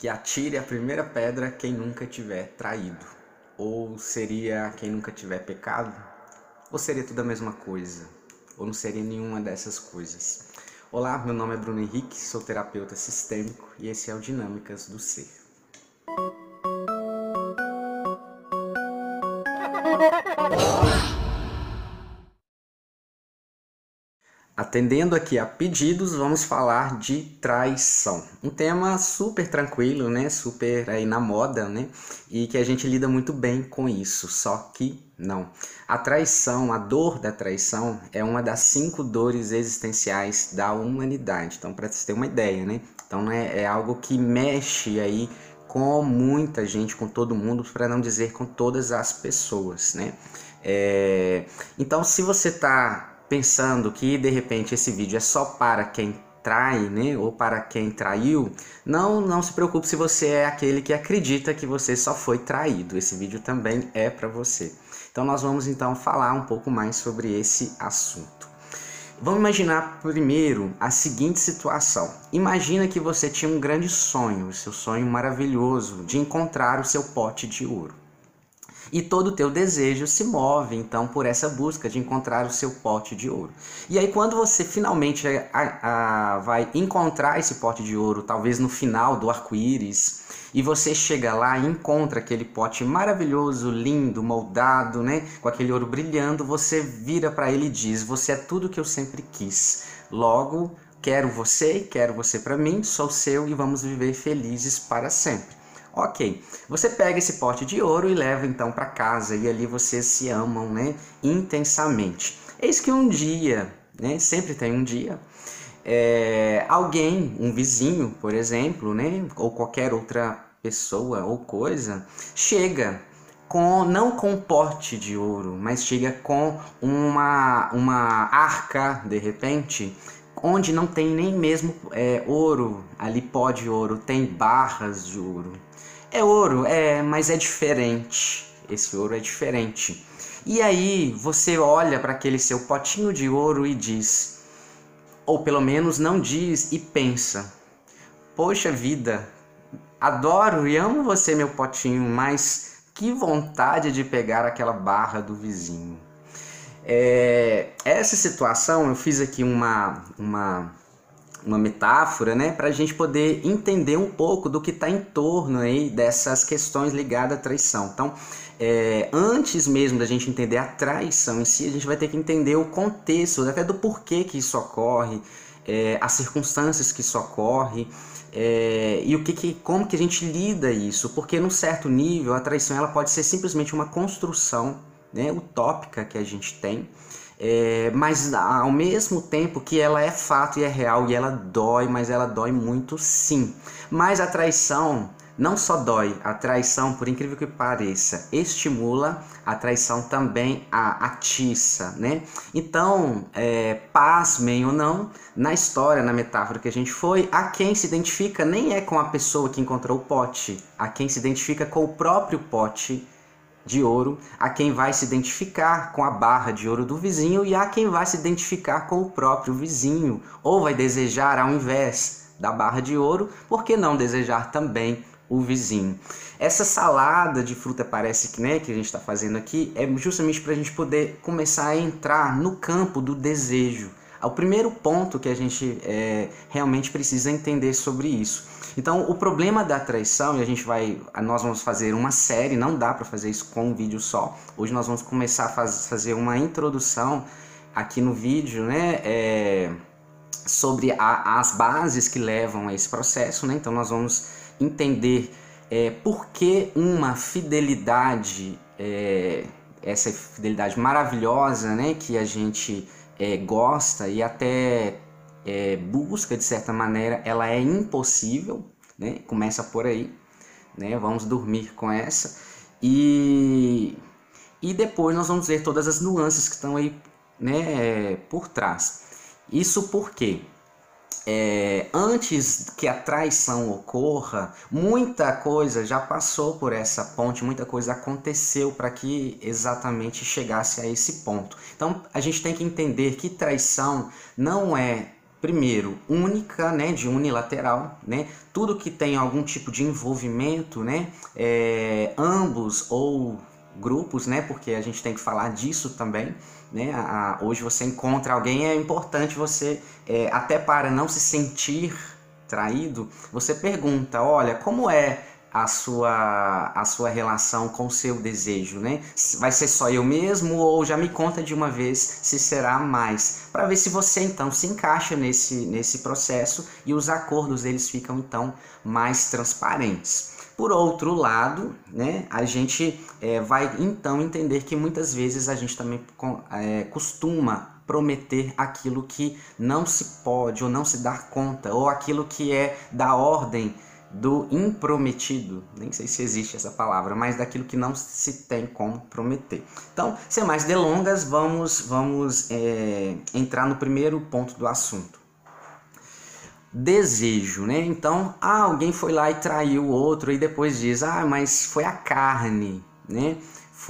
Que atire a primeira pedra quem nunca tiver traído. Ou seria quem nunca tiver pecado? Ou seria tudo a mesma coisa? Ou não seria nenhuma dessas coisas? Olá, meu nome é Bruno Henrique, sou terapeuta sistêmico e esse é o Dinâmicas do Ser. Atendendo aqui a pedidos, vamos falar de traição. Um tema super tranquilo, né? Super aí na moda, né? E que a gente lida muito bem com isso, só que não. A traição, a dor da traição, é uma das cinco dores existenciais da humanidade. Então, para você ter uma ideia, né? Então, é, é algo que mexe aí com muita gente, com todo mundo, para não dizer com todas as pessoas, né? É... Então, se você está pensando que de repente esse vídeo é só para quem trai, né, ou para quem traiu, não, não se preocupe se você é aquele que acredita que você só foi traído. Esse vídeo também é para você. Então nós vamos então falar um pouco mais sobre esse assunto. Vamos imaginar primeiro a seguinte situação. Imagina que você tinha um grande sonho, seu sonho maravilhoso de encontrar o seu pote de ouro. E todo o teu desejo se move então por essa busca de encontrar o seu pote de ouro. E aí quando você finalmente a, a, vai encontrar esse pote de ouro, talvez no final do arco-íris, e você chega lá e encontra aquele pote maravilhoso, lindo, moldado, né, com aquele ouro brilhando, você vira para ele e diz: "Você é tudo que eu sempre quis". Logo, quero você, quero você para mim, sou seu e vamos viver felizes para sempre. Ok, você pega esse pote de ouro e leva então para casa e ali vocês se amam, né, intensamente. Eis que um dia, né, sempre tem um dia, é, alguém, um vizinho, por exemplo, né, ou qualquer outra pessoa ou coisa, chega com não com pote de ouro, mas chega com uma uma arca de repente onde não tem nem mesmo é, ouro, ali pó de ouro, tem barras de ouro. É ouro, é, mas é diferente. Esse ouro é diferente. E aí você olha para aquele seu potinho de ouro e diz, ou pelo menos não diz e pensa: Poxa vida, adoro e amo você, meu potinho, mas que vontade de pegar aquela barra do vizinho. É, essa situação eu fiz aqui uma, uma uma metáfora, né, para a gente poder entender um pouco do que está em torno aí dessas questões ligadas à traição. Então, é, antes mesmo da gente entender a traição em si, a gente vai ter que entender o contexto, até do porquê que isso ocorre, é, as circunstâncias que isso ocorre. É, e o que, que, como que a gente lida isso? Porque num certo nível a traição ela pode ser simplesmente uma construção né, utópica que a gente tem, é, mas ao mesmo tempo que ela é fato e é real e ela dói, mas ela dói muito sim. Mas a traição não só dói, a traição, por incrível que pareça, estimula, a traição também a atiça, né? Então, é, pasmem ou não, na história, na metáfora que a gente foi, a quem se identifica nem é com a pessoa que encontrou o pote, a quem se identifica com o próprio pote de ouro, a quem vai se identificar com a barra de ouro do vizinho e a quem vai se identificar com o próprio vizinho, ou vai desejar ao invés da barra de ouro, por que não desejar também o vizinho? Essa salada de fruta parece que, né, que a gente está fazendo aqui é justamente para a gente poder começar a entrar no campo do desejo. É o primeiro ponto que a gente é, realmente precisa entender sobre isso. Então, o problema da traição, e a gente vai, nós vamos fazer uma série, não dá para fazer isso com um vídeo só. Hoje nós vamos começar a faz, fazer uma introdução aqui no vídeo, né, é, sobre a, as bases que levam a esse processo, né? Então, nós vamos entender é, por que uma fidelidade, é, essa fidelidade maravilhosa, né, que a gente é, gosta e até é, busca de certa maneira, ela é impossível, né? Começa por aí, né? Vamos dormir com essa e e depois nós vamos ver todas as nuances que estão aí, né? Por trás. Isso porque é, antes que a traição ocorra, muita coisa já passou por essa ponte, muita coisa aconteceu para que exatamente chegasse a esse ponto. Então a gente tem que entender que traição não é primeiro, única, né, de unilateral, né, tudo que tem algum tipo de envolvimento, né, é, ambos ou grupos, né, porque a gente tem que falar disso também, né, a, a, hoje você encontra alguém, é importante você, é, até para não se sentir traído, você pergunta, olha, como é a sua, a sua relação com o seu desejo, né? Vai ser só eu mesmo ou já me conta de uma vez se será mais, para ver se você então se encaixa nesse, nesse processo e os acordos eles ficam então mais transparentes. Por outro lado, né, a gente é, vai então entender que muitas vezes a gente também é, costuma prometer aquilo que não se pode ou não se dar conta, ou aquilo que é da ordem do imprometido, nem sei se existe essa palavra, mas daquilo que não se tem como prometer. Então, sem mais delongas, vamos, vamos é, entrar no primeiro ponto do assunto. Desejo, né? Então, ah, alguém foi lá e traiu o outro e depois diz, ah, mas foi a carne, né?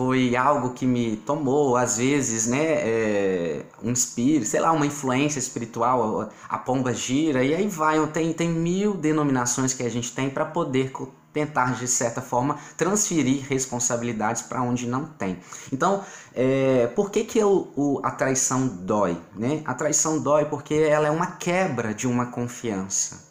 Foi algo que me tomou, às vezes, né, é, um espírito, sei lá, uma influência espiritual, a pomba gira, e aí vai, tem, tem mil denominações que a gente tem para poder tentar, de certa forma, transferir responsabilidades para onde não tem. Então, é, por que, que o, a traição dói? Né? A traição dói porque ela é uma quebra de uma confiança.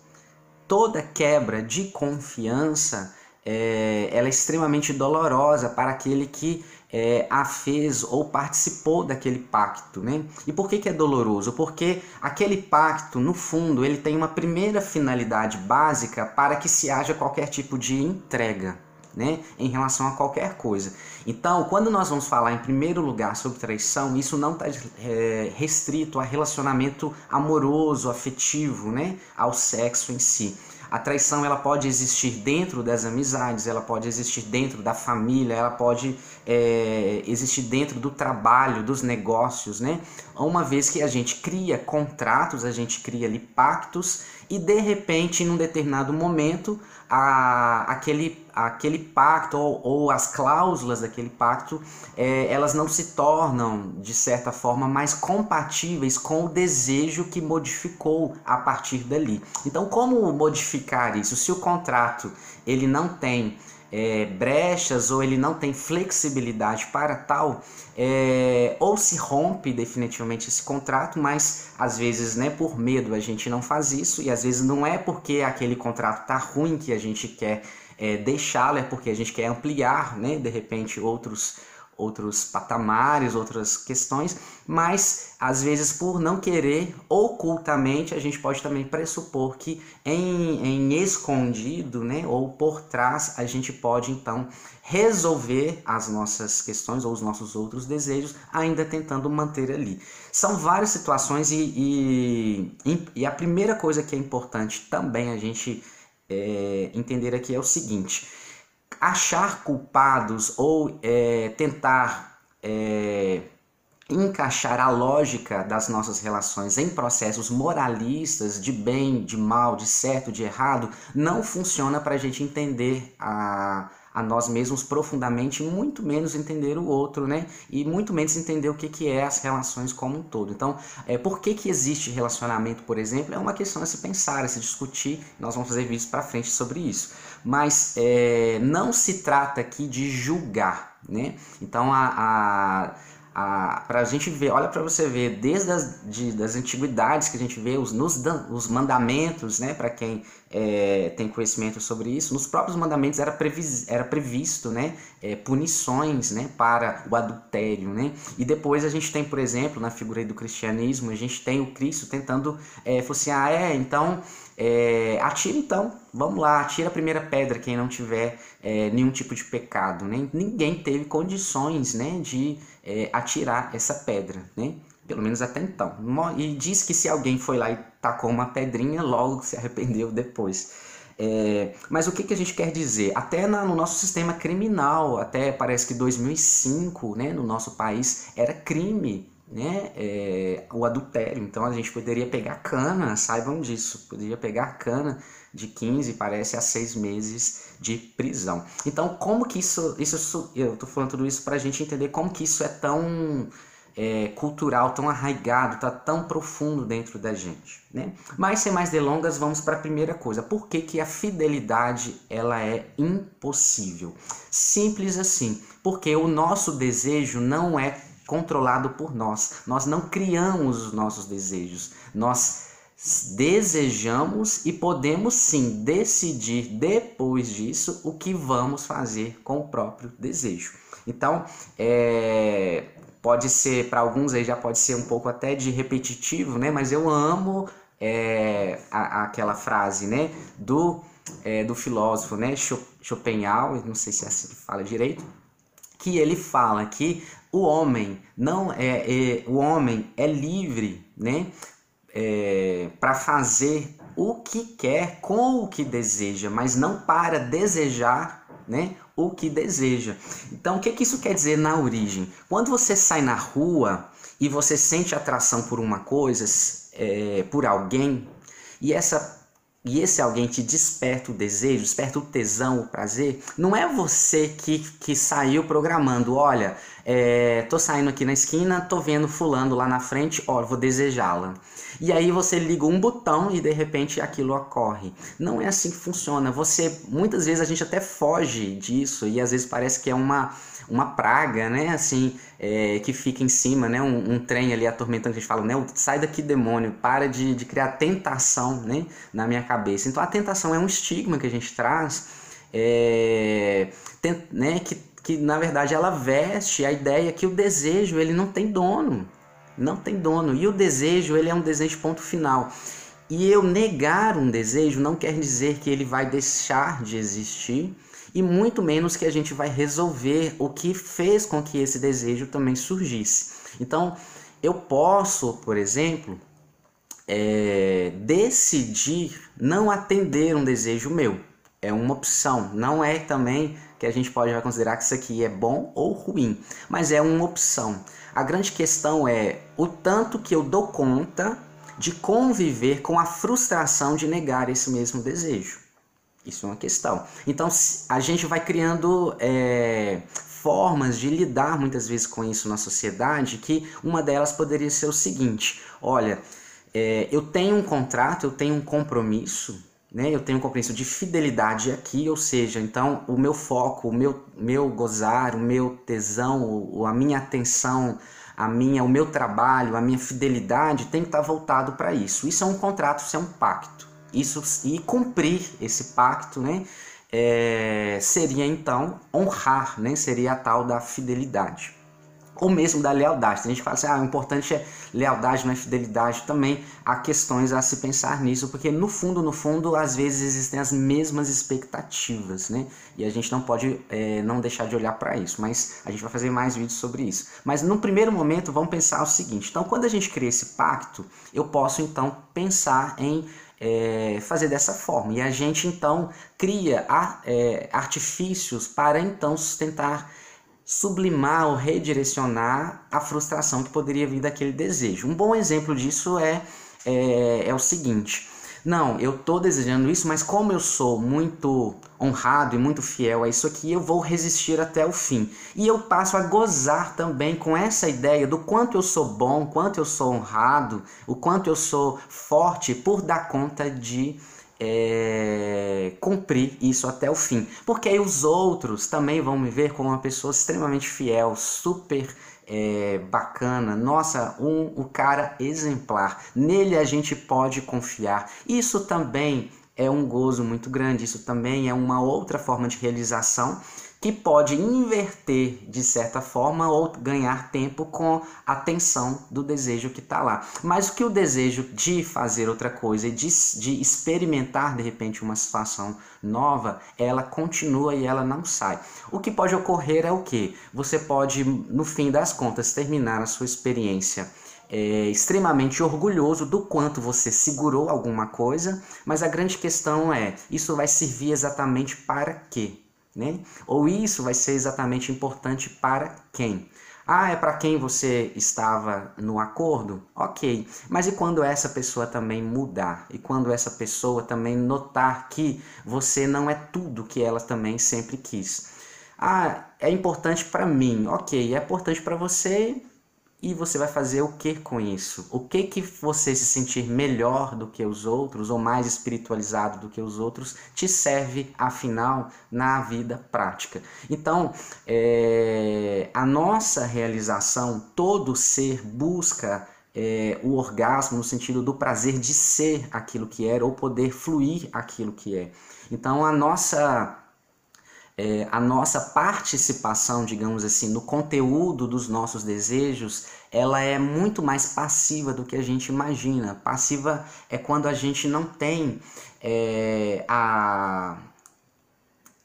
Toda quebra de confiança é, ela é extremamente dolorosa para aquele que é, a fez ou participou daquele pacto, né? E por que, que é doloroso? Porque aquele pacto, no fundo, ele tem uma primeira finalidade básica para que se haja qualquer tipo de entrega, né? Em relação a qualquer coisa. Então, quando nós vamos falar em primeiro lugar sobre traição, isso não está é, restrito a relacionamento amoroso, afetivo, né? Ao sexo em si a traição ela pode existir dentro das amizades, ela pode existir dentro da família, ela pode é, existir dentro do trabalho, dos negócios, né? Uma vez que a gente cria contratos, a gente cria ali pactos e de repente, em um determinado momento, a, aquele, aquele pacto ou, ou, as cláusulas daquele pacto, é, elas não se tornam, de certa forma, mais compatíveis com o desejo que modificou a partir dali. Então, como modificar isso? Se o contrato ele não tem é, brechas ou ele não tem flexibilidade para tal, é, ou se rompe definitivamente esse contrato, mas às vezes né, por medo a gente não faz isso, e às vezes não é porque aquele contrato está ruim que a gente quer é, deixá-lo, é porque a gente quer ampliar né, de repente outros outros patamares, outras questões, mas às vezes por não querer ocultamente a gente pode também pressupor que em, em escondido, né, ou por trás a gente pode então resolver as nossas questões ou os nossos outros desejos, ainda tentando manter ali. São várias situações e, e, e a primeira coisa que é importante também a gente é, entender aqui é o seguinte achar culpados ou é, tentar é, encaixar a lógica das nossas relações em processos moralistas de bem, de mal, de certo, de errado, não funciona para a gente entender a, a nós mesmos profundamente, muito menos entender o outro, né? E muito menos entender o que, que é as relações como um todo. Então, é, por que, que existe relacionamento, por exemplo, é uma questão a se pensar, a se discutir. Nós vamos fazer vídeos para frente sobre isso. Mas é, não se trata aqui de julgar, né? Então, a, a para a gente ver, olha para você ver, desde as de, das antiguidades que a gente vê, os, nos, os mandamentos, né, para quem é, tem conhecimento sobre isso, nos próprios mandamentos era, previs, era previsto né, é, punições né, para o adultério. Né? E depois a gente tem, por exemplo, na figura do cristianismo, a gente tem o Cristo tentando, é, assim, ah, é, então é, atira então, vamos lá, atira a primeira pedra quem não tiver é, nenhum tipo de pecado. Né? Ninguém teve condições né, de é, atirar essa pedra, né? pelo menos até então. E diz que se alguém foi lá e tacou uma pedrinha, logo se arrependeu depois. É, mas o que, que a gente quer dizer? Até na, no nosso sistema criminal, até parece que 2005, né, no nosso país, era crime né, é, o adultério. Então a gente poderia pegar cana, saibam disso, poderia pegar cana de 15, parece, a 6 meses de prisão. Então, como que isso, isso eu estou falando tudo isso para a gente entender como que isso é tão é, cultural tão arraigado, está tão profundo dentro da gente. Né? Mas sem mais delongas, vamos para a primeira coisa. Por que, que a fidelidade ela é impossível? Simples assim, porque o nosso desejo não é controlado por nós. Nós não criamos os nossos desejos. Nós desejamos e podemos sim decidir depois disso o que vamos fazer com o próprio desejo. Então, é, pode ser, para alguns aí já pode ser um pouco até de repetitivo, né? Mas eu amo é, a, aquela frase, né? Do, é, do filósofo, né? Schopenhauer, não sei se é assim que fala direito, que ele fala que o homem não é, é o homem é livre, né? É, para fazer o que quer com o que deseja, mas não para desejar, né? O que deseja. Então, o que, que isso quer dizer na origem? Quando você sai na rua e você sente atração por uma coisa, é, por alguém, e essa e esse alguém te desperta o desejo, desperta o tesão, o prazer, não é você que, que saiu programando, olha, é, tô saindo aqui na esquina, tô vendo fulano lá na frente, ó, vou desejá-la. E aí você liga um botão e de repente aquilo ocorre. Não é assim que funciona. Você, muitas vezes a gente até foge disso e às vezes parece que é uma uma praga, né? Assim, é, que fica em cima, né? Um, um, trem ali atormentando que a gente fala, né? Sai daqui, demônio, para de, de criar tentação, né? Na minha cabeça. Então a tentação é um estigma que a gente traz, é, tem, né? Que, que na verdade ela veste a ideia que o desejo ele não tem dono, não tem dono. E o desejo ele é um desejo ponto final. E eu negar um desejo não quer dizer que ele vai deixar de existir e muito menos que a gente vai resolver o que fez com que esse desejo também surgisse. Então, eu posso, por exemplo, é, decidir não atender um desejo meu. É uma opção, não é também que a gente pode considerar que isso aqui é bom ou ruim, mas é uma opção. A grande questão é o tanto que eu dou conta de conviver com a frustração de negar esse mesmo desejo. Isso é uma questão. Então a gente vai criando é, formas de lidar muitas vezes com isso na sociedade, que uma delas poderia ser o seguinte: olha, é, eu tenho um contrato, eu tenho um compromisso, né? Eu tenho um compromisso de fidelidade aqui, ou seja, então o meu foco, o meu, meu gozar, o meu tesão, o, a minha atenção, a minha, o meu trabalho, a minha fidelidade tem que estar voltado para isso. Isso é um contrato, isso é um pacto isso e cumprir esse pacto, né? É, seria então honrar, né? Seria a tal da fidelidade. Ou mesmo da lealdade. Tem gente fala assim, ah, o importante é lealdade, não é fidelidade. Também há questões a se pensar nisso, porque no fundo, no fundo, às vezes existem as mesmas expectativas, né? E a gente não pode é, não deixar de olhar para isso, mas a gente vai fazer mais vídeos sobre isso. Mas no primeiro momento, vamos pensar o seguinte: então, quando a gente cria esse pacto, eu posso então pensar em é, fazer dessa forma. E a gente então cria é, artifícios para então sustentar, sublimar ou redirecionar a frustração que poderia vir daquele desejo. Um bom exemplo disso é, é, é o seguinte: não, eu estou desejando isso, mas como eu sou muito honrado e muito fiel a isso aqui, eu vou resistir até o fim. E eu passo a gozar também com essa ideia do quanto eu sou bom, quanto eu sou honrado, o quanto eu sou forte por dar conta de é, cumprir isso até o fim. Porque aí os outros também vão me ver como uma pessoa extremamente fiel, super é, bacana, nossa, um, o cara exemplar. Nele a gente pode confiar. Isso também é um gozo muito grande, isso também é uma outra forma de realização que pode inverter de certa forma ou ganhar tempo com a tensão do desejo que está lá. Mas o que o desejo de fazer outra coisa e de, de experimentar de repente uma situação nova, ela continua e ela não sai. O que pode ocorrer é o que? Você pode, no fim das contas, terminar a sua experiência é, extremamente orgulhoso do quanto você segurou alguma coisa, mas a grande questão é: isso vai servir exatamente para quê? Né? Ou isso vai ser exatamente importante para quem? Ah, é para quem você estava no acordo? Ok. Mas e quando essa pessoa também mudar? E quando essa pessoa também notar que você não é tudo que ela também sempre quis? Ah, é importante para mim. Ok, é importante para você e você vai fazer o que com isso? O que que você se sentir melhor do que os outros ou mais espiritualizado do que os outros te serve afinal na vida prática? Então, é, a nossa realização, todo ser busca é, o orgasmo no sentido do prazer de ser aquilo que era ou poder fluir aquilo que é. Então, a nossa é, a nossa participação, digamos assim, no conteúdo dos nossos desejos, ela é muito mais passiva do que a gente imagina. Passiva é quando a gente não tem é, a,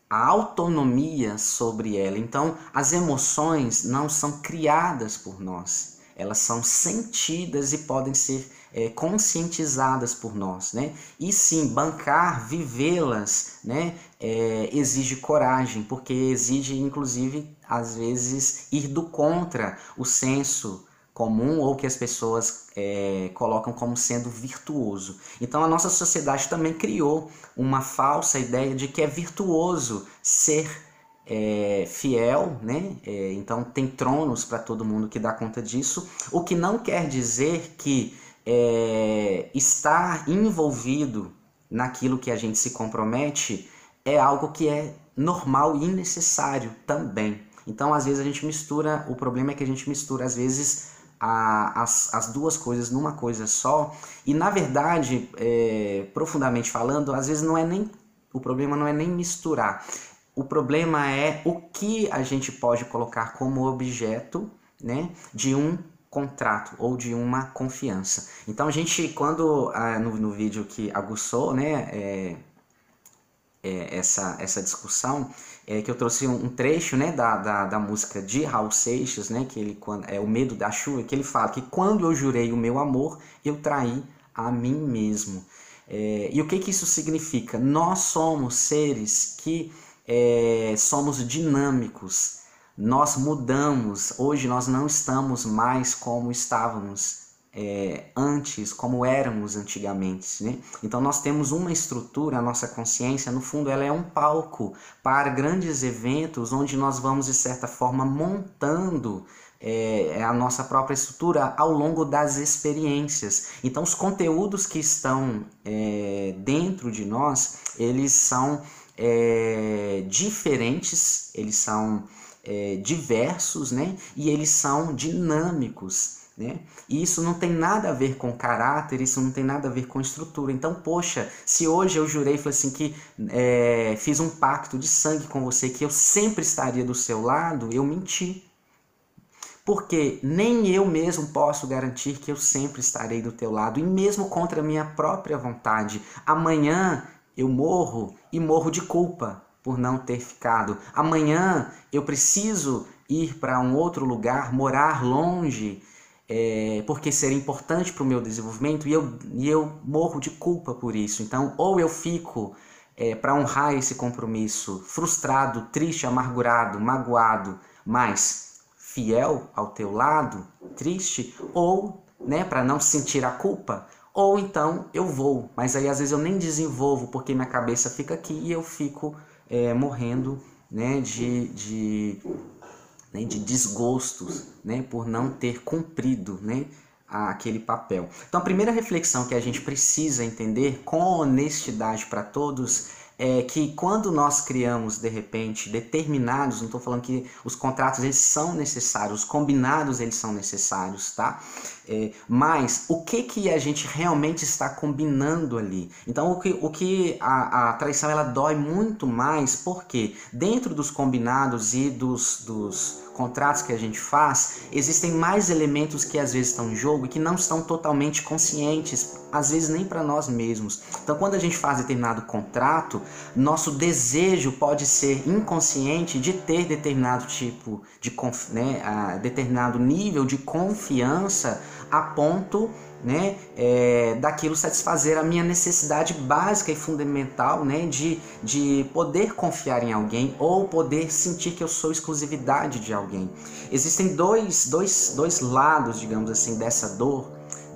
a autonomia sobre ela. Então, as emoções não são criadas por nós, elas são sentidas e podem ser é, conscientizadas por nós, né? E sim, bancar, vivê-las, né? É, exige coragem, porque exige, inclusive, às vezes, ir do contra o senso comum ou que as pessoas é, colocam como sendo virtuoso. Então a nossa sociedade também criou uma falsa ideia de que é virtuoso ser é, fiel, né? É, então tem tronos para todo mundo que dá conta disso, o que não quer dizer que é, estar envolvido naquilo que a gente se compromete é algo que é normal e necessário também. Então, às vezes a gente mistura, o problema é que a gente mistura, às vezes, a, as, as duas coisas numa coisa só, e na verdade, é, profundamente falando, às vezes não é nem, o problema não é nem misturar, o problema é o que a gente pode colocar como objeto né, de um contrato ou de uma confiança. Então a gente, quando ah, no, no vídeo que aguçou né, é, é, essa, essa discussão, é que eu trouxe um, trecho né, da, da, da, música de Raul Seixas, né, que ele, quando, é o Medo da Chuva, que ele fala que quando eu jurei o meu amor, eu traí a mim mesmo. É, e o que, que isso significa? Nós somos seres que é, somos dinâmicos, nós mudamos, hoje nós não estamos mais como estávamos é, antes, como éramos antigamente. Né? Então nós temos uma estrutura, a nossa consciência, no fundo, ela é um palco para grandes eventos onde nós vamos, de certa forma, montando é, a nossa própria estrutura ao longo das experiências. Então os conteúdos que estão é, dentro de nós, eles são é, diferentes, eles são é, diversos, né? E eles são dinâmicos, né? E isso não tem nada a ver com caráter, isso não tem nada a ver com estrutura. Então, poxa, se hoje eu jurei, falei assim, que é, fiz um pacto de sangue com você, que eu sempre estaria do seu lado, eu menti. Porque nem eu mesmo posso garantir que eu sempre estarei do teu lado, e mesmo contra a minha própria vontade. Amanhã eu morro e morro de culpa por não ter ficado. Amanhã eu preciso ir para um outro lugar, morar longe, é, porque seria importante para o meu desenvolvimento e eu, e eu morro de culpa por isso. Então, ou eu fico é, para honrar esse compromisso frustrado, triste, amargurado, magoado, mas fiel ao teu lado, triste, ou né, para não sentir a culpa, ou então eu vou, mas aí às vezes eu nem desenvolvo porque minha cabeça fica aqui e eu fico é, morrendo né, de, de, né, de desgostos né, por não ter cumprido né, aquele papel. Então, a primeira reflexão que a gente precisa entender com honestidade para todos é que quando nós criamos de repente determinados, não estou falando que os contratos eles são necessários, os combinados eles são necessários, tá? É, mas o que que a gente realmente está combinando ali? Então o que, o que a, a traição ela dói muito mais porque dentro dos combinados e dos, dos contratos que a gente faz, existem mais elementos que às vezes estão em jogo e que não estão totalmente conscientes, às vezes nem para nós mesmos. Então, quando a gente faz determinado contrato, nosso desejo pode ser inconsciente de ter determinado tipo de né, determinado nível de confiança a ponto né, é, daquilo satisfazer a minha necessidade básica e fundamental né, de, de poder confiar em alguém ou poder sentir que eu sou exclusividade de alguém. Existem dois, dois, dois lados, digamos assim, dessa dor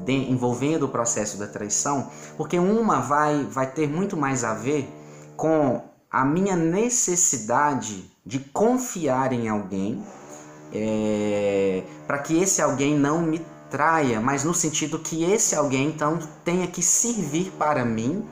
de, envolvendo o processo da traição, porque uma vai, vai ter muito mais a ver com a minha necessidade de confiar em alguém é, para que esse alguém não me traia, mas no sentido que esse alguém então tenha que servir para mim,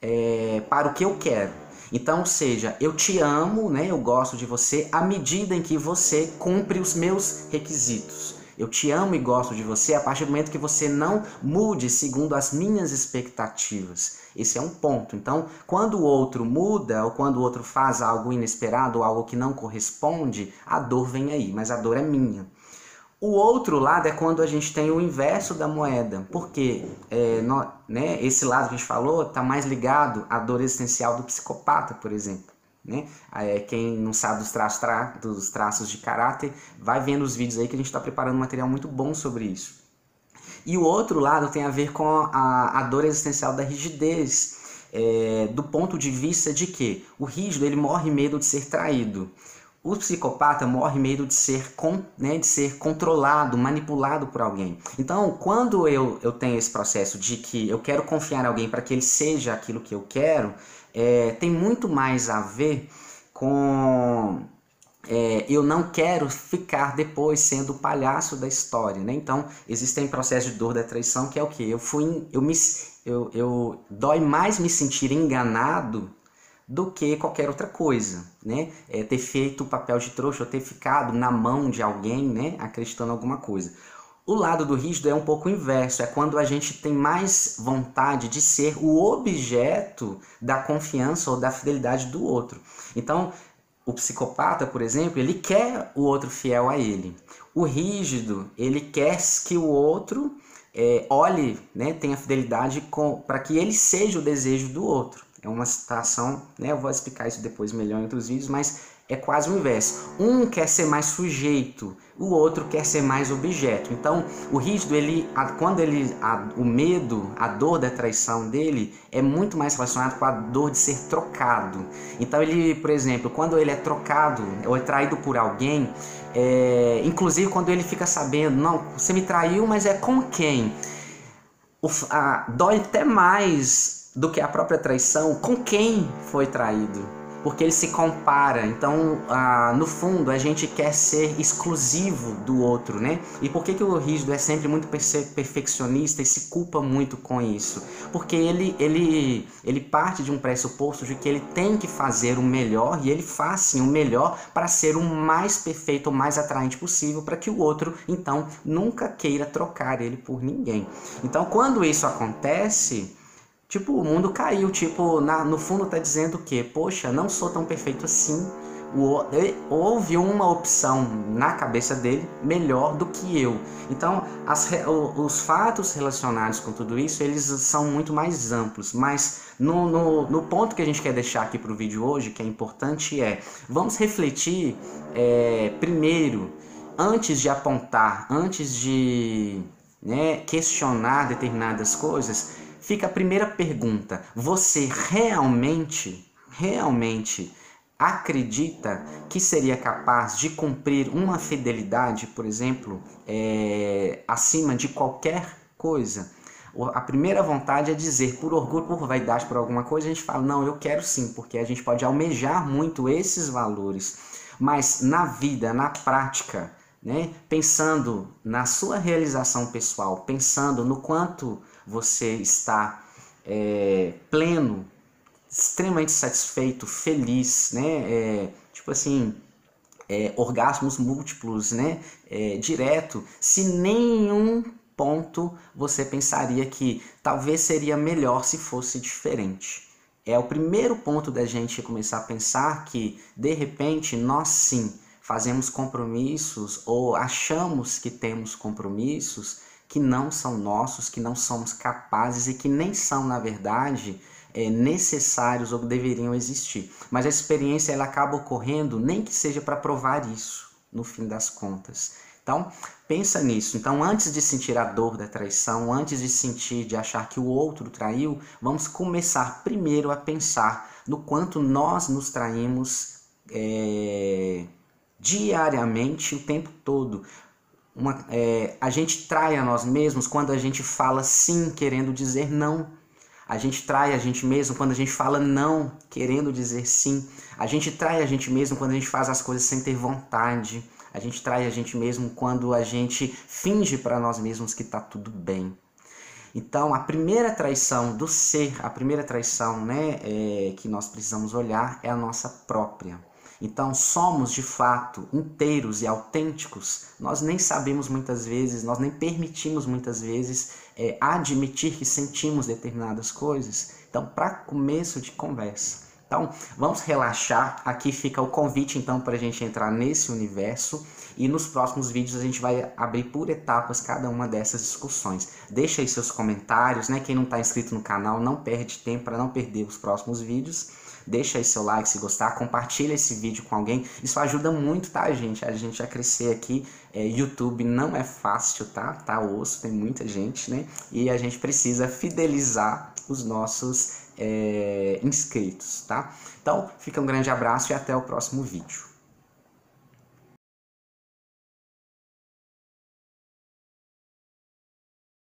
é, para o que eu quero. Então, seja, eu te amo, né? Eu gosto de você à medida em que você cumpre os meus requisitos. Eu te amo e gosto de você a partir do momento que você não mude segundo as minhas expectativas. Esse é um ponto. Então, quando o outro muda ou quando o outro faz algo inesperado ou algo que não corresponde, a dor vem aí, mas a dor é minha. O outro lado é quando a gente tem o inverso da moeda, porque é, no, né, esse lado que a gente falou está mais ligado à dor existencial do psicopata, por exemplo. Né? É, quem não sabe dos traços, tra dos traços de caráter, vai vendo os vídeos aí que a gente está preparando um material muito bom sobre isso. E o outro lado tem a ver com a, a dor existencial da rigidez, é, do ponto de vista de que o rígido ele morre medo de ser traído. O psicopata morre medo de ser, né, de ser controlado, manipulado por alguém. Então, quando eu, eu tenho esse processo de que eu quero confiar em alguém para que ele seja aquilo que eu quero, é, tem muito mais a ver com é, eu não quero ficar depois sendo o palhaço da história, né? Então, existem processos de dor da traição que é o que? Eu fui, eu me, eu, eu dói mais me sentir enganado do que qualquer outra coisa, né? É, ter feito o papel de trouxa ou ter ficado na mão de alguém, né? Acreditando alguma coisa. O lado do rígido é um pouco inverso, é quando a gente tem mais vontade de ser o objeto da confiança ou da fidelidade do outro. Então, o psicopata, por exemplo, ele quer o outro fiel a ele. O rígido, ele quer que o outro é, olhe, né, tenha fidelidade para que ele seja o desejo do outro. É uma situação, né, eu vou explicar isso depois melhor em outros vídeos, mas é quase o inverso. Um quer ser mais sujeito, o outro quer ser mais objeto. Então, o rígido, ele, quando ele, a, o medo, a dor da traição dele é muito mais relacionado com a dor de ser trocado. Então, ele, por exemplo, quando ele é trocado ou é traído por alguém, é, inclusive quando ele fica sabendo, não, você me traiu, mas é com quem? O, a, dói até mais do que a própria traição com quem foi traído porque ele se compara. Então, ah, no fundo, a gente quer ser exclusivo do outro, né? E por que, que o rígido é sempre muito perfeccionista e se culpa muito com isso? Porque ele, ele, ele parte de um pressuposto de que ele tem que fazer o melhor e ele faz sim o melhor para ser o mais perfeito, o mais atraente possível, para que o outro, então, nunca queira trocar ele por ninguém. Então, quando isso acontece Tipo, o mundo caiu, tipo, na, no fundo tá dizendo que, poxa, não sou tão perfeito assim. O, houve uma opção na cabeça dele melhor do que eu. Então, as, os fatos relacionados com tudo isso, eles são muito mais amplos. Mas no, no, no ponto que a gente quer deixar aqui para o vídeo hoje, que é importante, é vamos refletir é, primeiro, antes de apontar, antes de né, questionar determinadas coisas, fica a primeira pergunta: você realmente, realmente acredita que seria capaz de cumprir uma fidelidade, por exemplo, é, acima de qualquer coisa? A primeira vontade é dizer, por orgulho, por vaidade, por alguma coisa, a gente fala, não, eu quero sim, porque a gente pode almejar muito esses valores. Mas na vida, na prática, né, pensando na sua realização pessoal, pensando no quanto você está é, pleno, extremamente satisfeito, feliz, né? É, tipo assim, é, orgasmos múltiplos, né? É, direto, se nenhum ponto você pensaria que talvez seria melhor se fosse diferente. É o primeiro ponto da gente começar a pensar que, de repente, nós sim fazemos compromissos ou achamos que temos compromissos que não são nossos, que não somos capazes e que nem são, na verdade, é, necessários ou deveriam existir. Mas a experiência ela acaba ocorrendo nem que seja para provar isso, no fim das contas. Então, pensa nisso. Então, antes de sentir a dor da traição, antes de sentir, de achar que o outro traiu, vamos começar primeiro a pensar no quanto nós nos traímos é, diariamente, o tempo todo uma, é, a gente trai a nós mesmos quando a gente fala sim querendo dizer não. A gente trai a gente mesmo quando a gente fala não querendo dizer sim. A gente trai a gente mesmo quando a gente faz as coisas sem ter vontade. A gente trai a gente mesmo quando a gente finge para nós mesmos que está tudo bem. Então, a primeira traição do ser, a primeira traição né, é, que nós precisamos olhar é a nossa própria. Então, somos de fato inteiros e autênticos. Nós nem sabemos muitas vezes, nós nem permitimos muitas vezes é, admitir que sentimos determinadas coisas. Então, para começo de conversa, então, vamos relaxar. Aqui fica o convite, então, para a gente entrar nesse universo. E nos próximos vídeos a gente vai abrir por etapas cada uma dessas discussões. Deixa aí seus comentários, né? Quem não está inscrito no canal, não perde tempo para não perder os próximos vídeos. Deixa aí seu like se gostar, compartilha esse vídeo com alguém. Isso ajuda muito, tá, gente? A gente a crescer aqui. É, YouTube não é fácil, tá? Tá osso, tem muita gente, né? E a gente precisa fidelizar os nossos é, inscritos, tá? Então, fica um grande abraço e até o próximo vídeo.